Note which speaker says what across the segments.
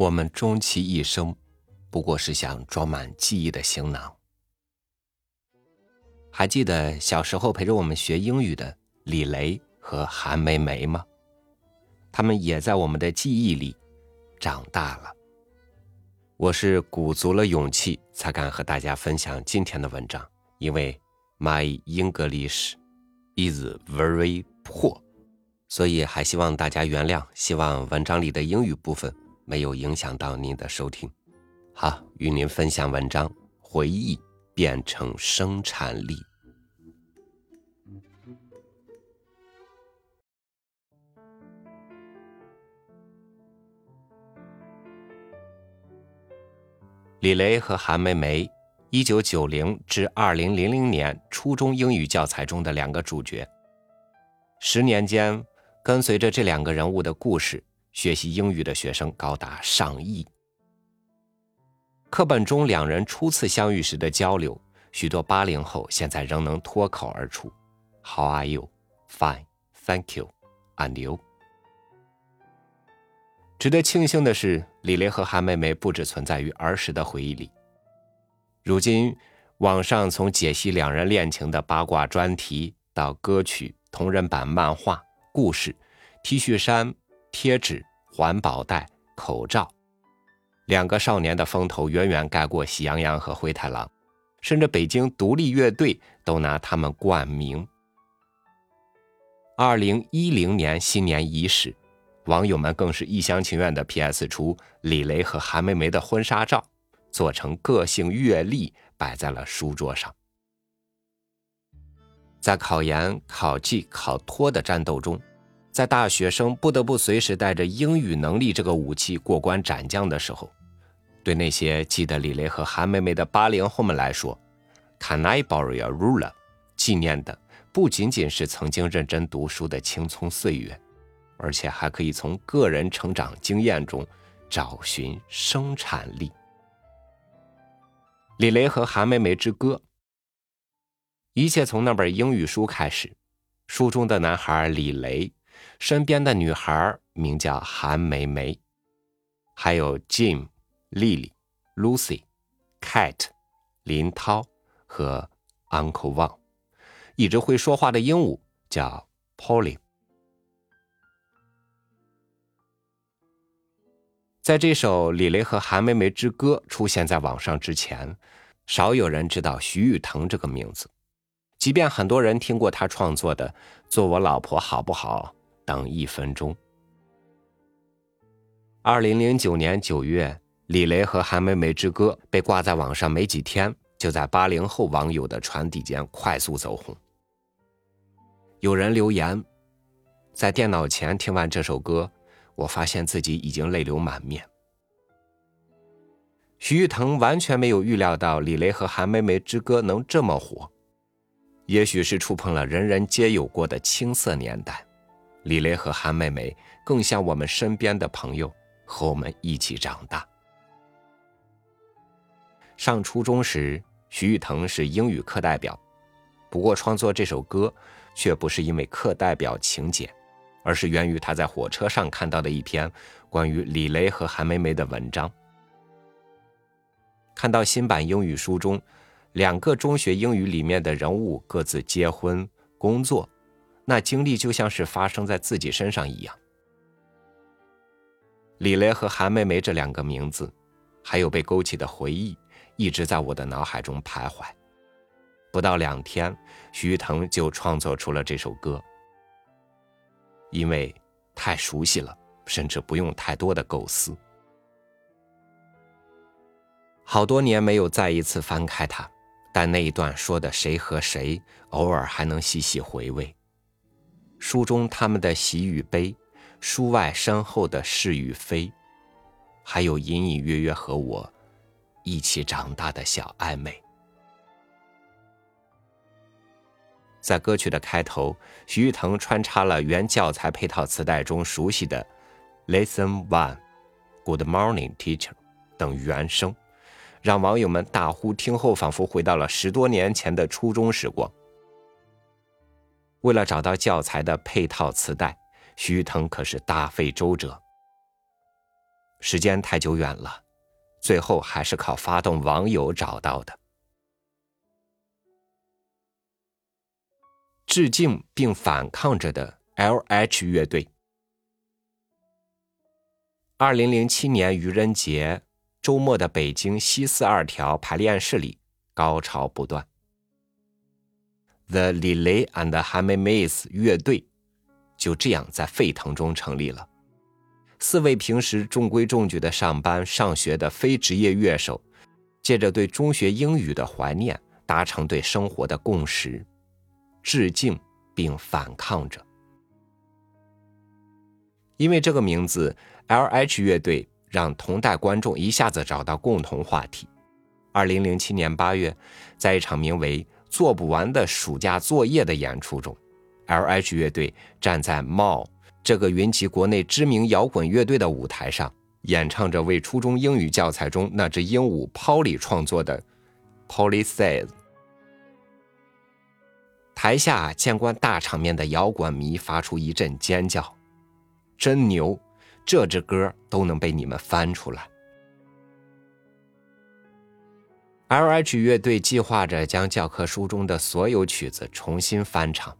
Speaker 1: 我们终其一生，不过是想装满记忆的行囊。还记得小时候陪着我们学英语的李雷和韩梅梅吗？他们也在我们的记忆里长大了。我是鼓足了勇气才敢和大家分享今天的文章，因为 My English is very poor，所以还希望大家原谅。希望文章里的英语部分。没有影响到您的收听。好，与您分享文章：回忆变成生产力。李雷和韩梅梅，一九九零至二零零零年初中英语教材中的两个主角。十年间，跟随着这两个人物的故事。学习英语的学生高达上亿。课本中两人初次相遇时的交流，许多八零后现在仍能脱口而出：“How are you? Fine, thank you. And you?” 值得庆幸的是，李雷和韩梅梅不只存在于儿时的回忆里。如今，网上从解析两人恋情的八卦专题，到歌曲、同人版漫画、故事、T 恤衫。贴纸、环保袋、口罩，两个少年的风头远远盖过喜羊羊和灰太狼，甚至北京独立乐队都拿他们冠名。二零一零年新年伊始，网友们更是一厢情愿的 P.S 出李雷和韩梅梅的婚纱照，做成个性阅历摆在了书桌上。在考研、考绩、考托的战斗中。在大学生不得不随时带着英语能力这个武器过关斩将的时候，对那些记得李雷和韩梅梅的八零后们来说，Can I borrow a ruler？纪念的不仅仅是曾经认真读书的青葱岁月，而且还可以从个人成长经验中找寻生产力。李雷和韩梅梅之歌，一切从那本英语书开始，书中的男孩李雷。身边的女孩名叫韩梅梅，还有 Jim、Lily、Lucy、Cat、林涛和 Uncle Wang，一直会说话的鹦鹉叫 Polly。在这首李雷和韩梅梅之歌出现在网上之前，少有人知道徐誉滕这个名字，即便很多人听过他创作的《做我老婆好不好》。等一分钟。二零零九年九月，李雷和韩梅梅之歌被挂在网上没几天，就在八零后网友的传递间快速走红。有人留言，在电脑前听完这首歌，我发现自己已经泪流满面。徐誉滕完全没有预料到李雷和韩梅梅之歌能这么火，也许是触碰了人人皆有过的青涩年代。李雷和韩梅梅更像我们身边的朋友，和我们一起长大。上初中时，徐誉滕是英语课代表，不过创作这首歌却不是因为课代表情节，而是源于他在火车上看到的一篇关于李雷和韩梅梅的文章。看到新版英语书中，两个中学英语里面的人物各自结婚、工作。那经历就像是发生在自己身上一样。李雷和韩梅梅这两个名字，还有被勾起的回忆，一直在我的脑海中徘徊。不到两天，徐腾就创作出了这首歌。因为太熟悉了，甚至不用太多的构思。好多年没有再一次翻开它，但那一段说的谁和谁，偶尔还能细细回味。书中他们的喜与悲，书外身后的是与非，还有隐隐约约和我一起长大的小暧昧。在歌曲的开头，徐誉滕穿插了原教材配套磁带中熟悉的 “Lesson One, Good Morning, Teacher” 等原声，让网友们大呼听后，仿佛回到了十多年前的初中时光。为了找到教材的配套磁带，徐腾可是大费周折。时间太久远了，最后还是靠发动网友找到的。致敬并反抗着的 L.H 乐队。二零零七年愚人节周末的北京西四二条排练室里，高潮不断。The Lily and Hammays 乐队就这样在沸腾中成立了。四位平时中规中矩的上班上学的非职业乐手，借着对中学英语的怀念，达成对生活的共识，致敬并反抗着。因为这个名字。L.H 乐队让同代观众一下子找到共同话题。二零零七年八月，在一场名为《做不完的暑假作业》的演出中，L.H 乐队站在 Mall 这个云集国内知名摇滚乐队的舞台上，演唱着为初中英语教材中那只鹦鹉 Polly 创作的《Polly Says》。台下见惯大场面的摇滚迷发出一阵尖叫：“真牛！”这支歌都能被你们翻出来。L.H 乐队计划着将教科书中的所有曲子重新翻唱。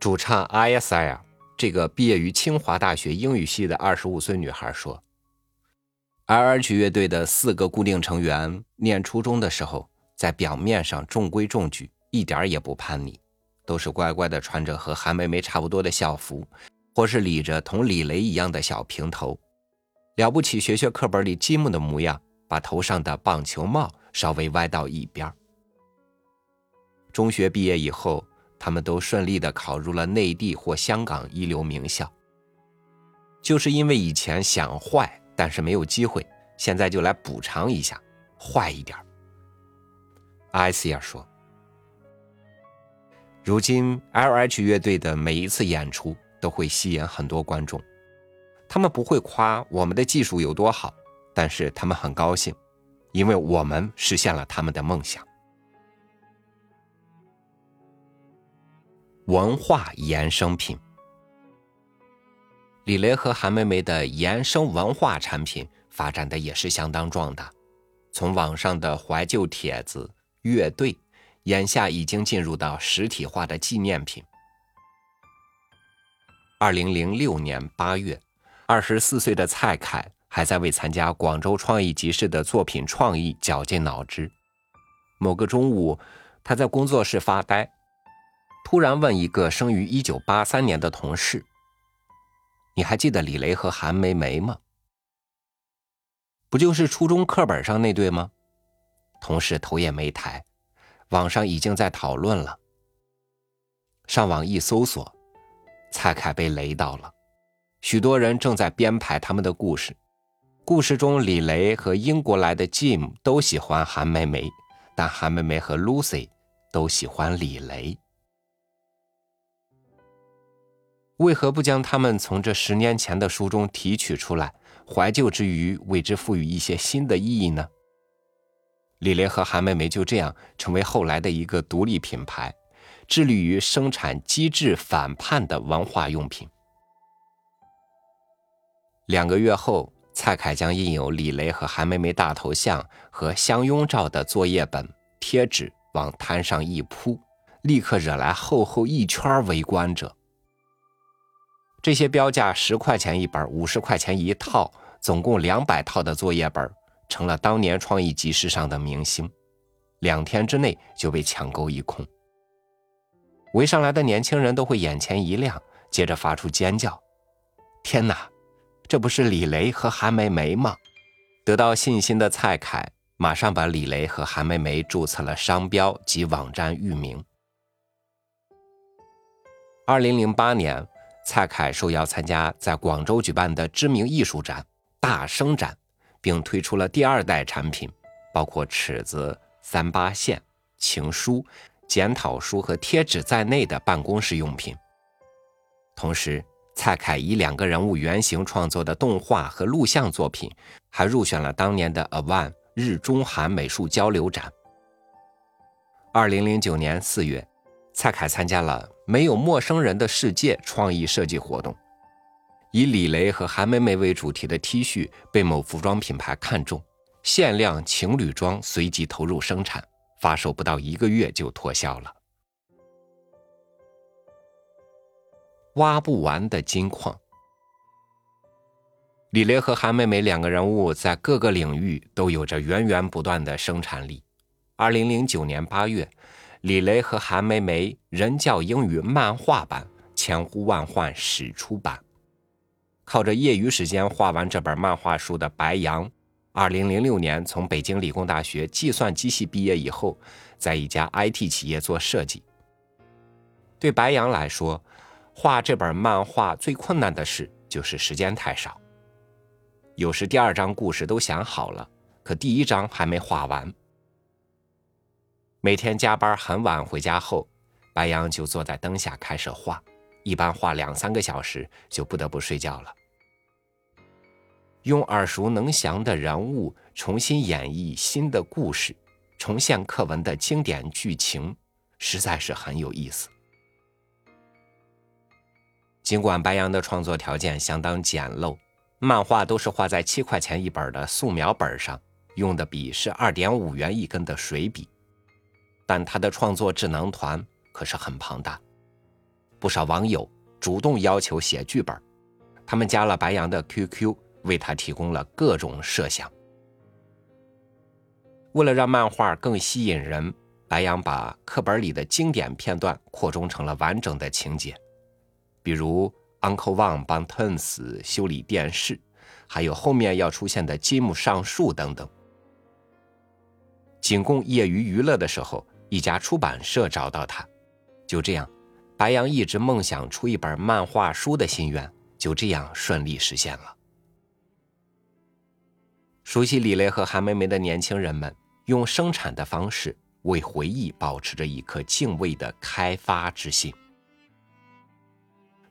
Speaker 1: 主唱 I.S.L 这个毕业于清华大学英语系的二十五岁女孩说：“L.H 乐队的四个固定成员念初中的时候，在表面上中规中矩，一点也不叛逆，都是乖乖的穿着和韩梅梅差不多的校服。”或是理着同李雷一样的小平头，了不起学学课本里积木的模样，把头上的棒球帽稍微歪到一边。中学毕业以后，他们都顺利的考入了内地或香港一流名校。就是因为以前想坏，但是没有机会，现在就来补偿一下，坏一点。艾斯尔说：“如今 L.H 乐队的每一次演出。”都会吸引很多观众，他们不会夸我们的技术有多好，但是他们很高兴，因为我们实现了他们的梦想。文化衍生品，李雷和韩梅梅的衍生文化产品发展的也是相当壮大，从网上的怀旧帖子、乐队，眼下已经进入到实体化的纪念品。二零零六年八月，二十四岁的蔡凯还在为参加广州创意集市的作品创意绞尽脑汁。某个中午，他在工作室发呆，突然问一个生于一九八三年的同事：“你还记得李雷和韩梅梅吗？不就是初中课本上那对吗？”同事头也没抬，网上已经在讨论了。上网一搜索。蔡凯被雷到了，许多人正在编排他们的故事。故事中，李雷和英国来的 Jim 都喜欢韩梅梅，但韩梅梅和 Lucy 都喜欢李雷。为何不将他们从这十年前的书中提取出来，怀旧之余为之赋予一些新的意义呢？李雷和韩梅梅就这样成为后来的一个独立品牌。致力于生产机智反叛的文化用品。两个月后，蔡凯将印有李雷和韩梅梅大头像和相拥照的作业本贴纸往摊上一铺，立刻惹来厚厚一圈围观者。这些标价十块钱一本、五十块钱一套，总共两百套的作业本，成了当年创意集市上的明星，两天之内就被抢购一空。围上来的年轻人都会眼前一亮，接着发出尖叫：“天哪，这不是李雷和韩梅梅吗？”得到信心的蔡凯马上把李雷和韩梅梅注册了商标及网站域名。二零零八年，蔡凯受邀参加在广州举办的知名艺术展“大生展”，并推出了第二代产品，包括尺子、三八线、情书。检讨书和贴纸在内的办公室用品。同时，蔡凯以两个人物原型创作的动画和录像作品，还入选了当年的 a v a n 日中韩美术交流展。二零零九年四月，蔡凯参加了“没有陌生人的世界”创意设计活动，以李雷和韩梅梅为主题的 T 恤被某服装品牌看中，限量情侣装随即投入生产，发售不到一个月就脱销了。挖不完的金矿。李雷和韩梅梅两个人物在各个领域都有着源源不断的生产力。二零零九年八月，李雷和韩梅梅人教英语漫画版千呼万唤始出版。靠着业余时间画完这本漫画书的白杨，二零零六年从北京理工大学计算机系毕业以后，在一家 IT 企业做设计。对白杨来说，画这本漫画最困难的事就是时间太少。有时第二章故事都想好了，可第一章还没画完。每天加班很晚回家后，白杨就坐在灯下开始画，一般画两三个小时就不得不睡觉了。用耳熟能详的人物重新演绎新的故事，重现课文的经典剧情，实在是很有意思。尽管白杨的创作条件相当简陋，漫画都是画在七块钱一本的素描本上，用的笔是二点五元一根的水笔，但他的创作智囊团可是很庞大，不少网友主动要求写剧本，他们加了白杨的 QQ。为他提供了各种设想。为了让漫画更吸引人，白杨把课本里的经典片段扩充成了完整的情节，比如 Uncle Wang 帮 Tens 修理电视，还有后面要出现的积木上树等等。仅供业余娱乐的时候，一家出版社找到他，就这样，白杨一直梦想出一本漫画书的心愿就这样顺利实现了。熟悉李雷和韩梅梅的年轻人们，用生产的方式为回忆保持着一颗敬畏的开发之心。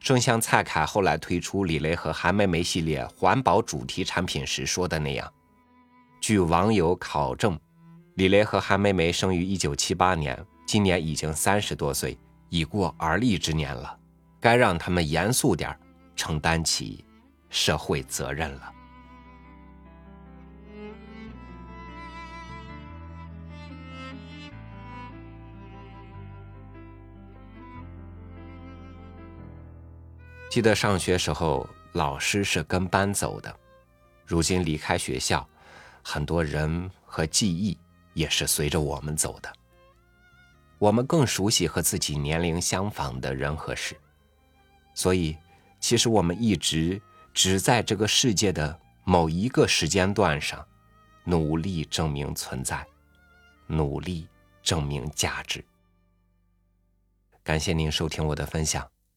Speaker 1: 正像蔡凯后来推出李雷和韩梅梅系列环保主题产品时说的那样，据网友考证，李雷和韩梅梅生于一九七八年，今年已经三十多岁，已过而立之年了，该让他们严肃点承担起社会责任了。记得上学时候，老师是跟班走的。如今离开学校，很多人和记忆也是随着我们走的。我们更熟悉和自己年龄相仿的人和事，所以，其实我们一直只在这个世界的某一个时间段上，努力证明存在，努力证明价值。感谢您收听我的分享。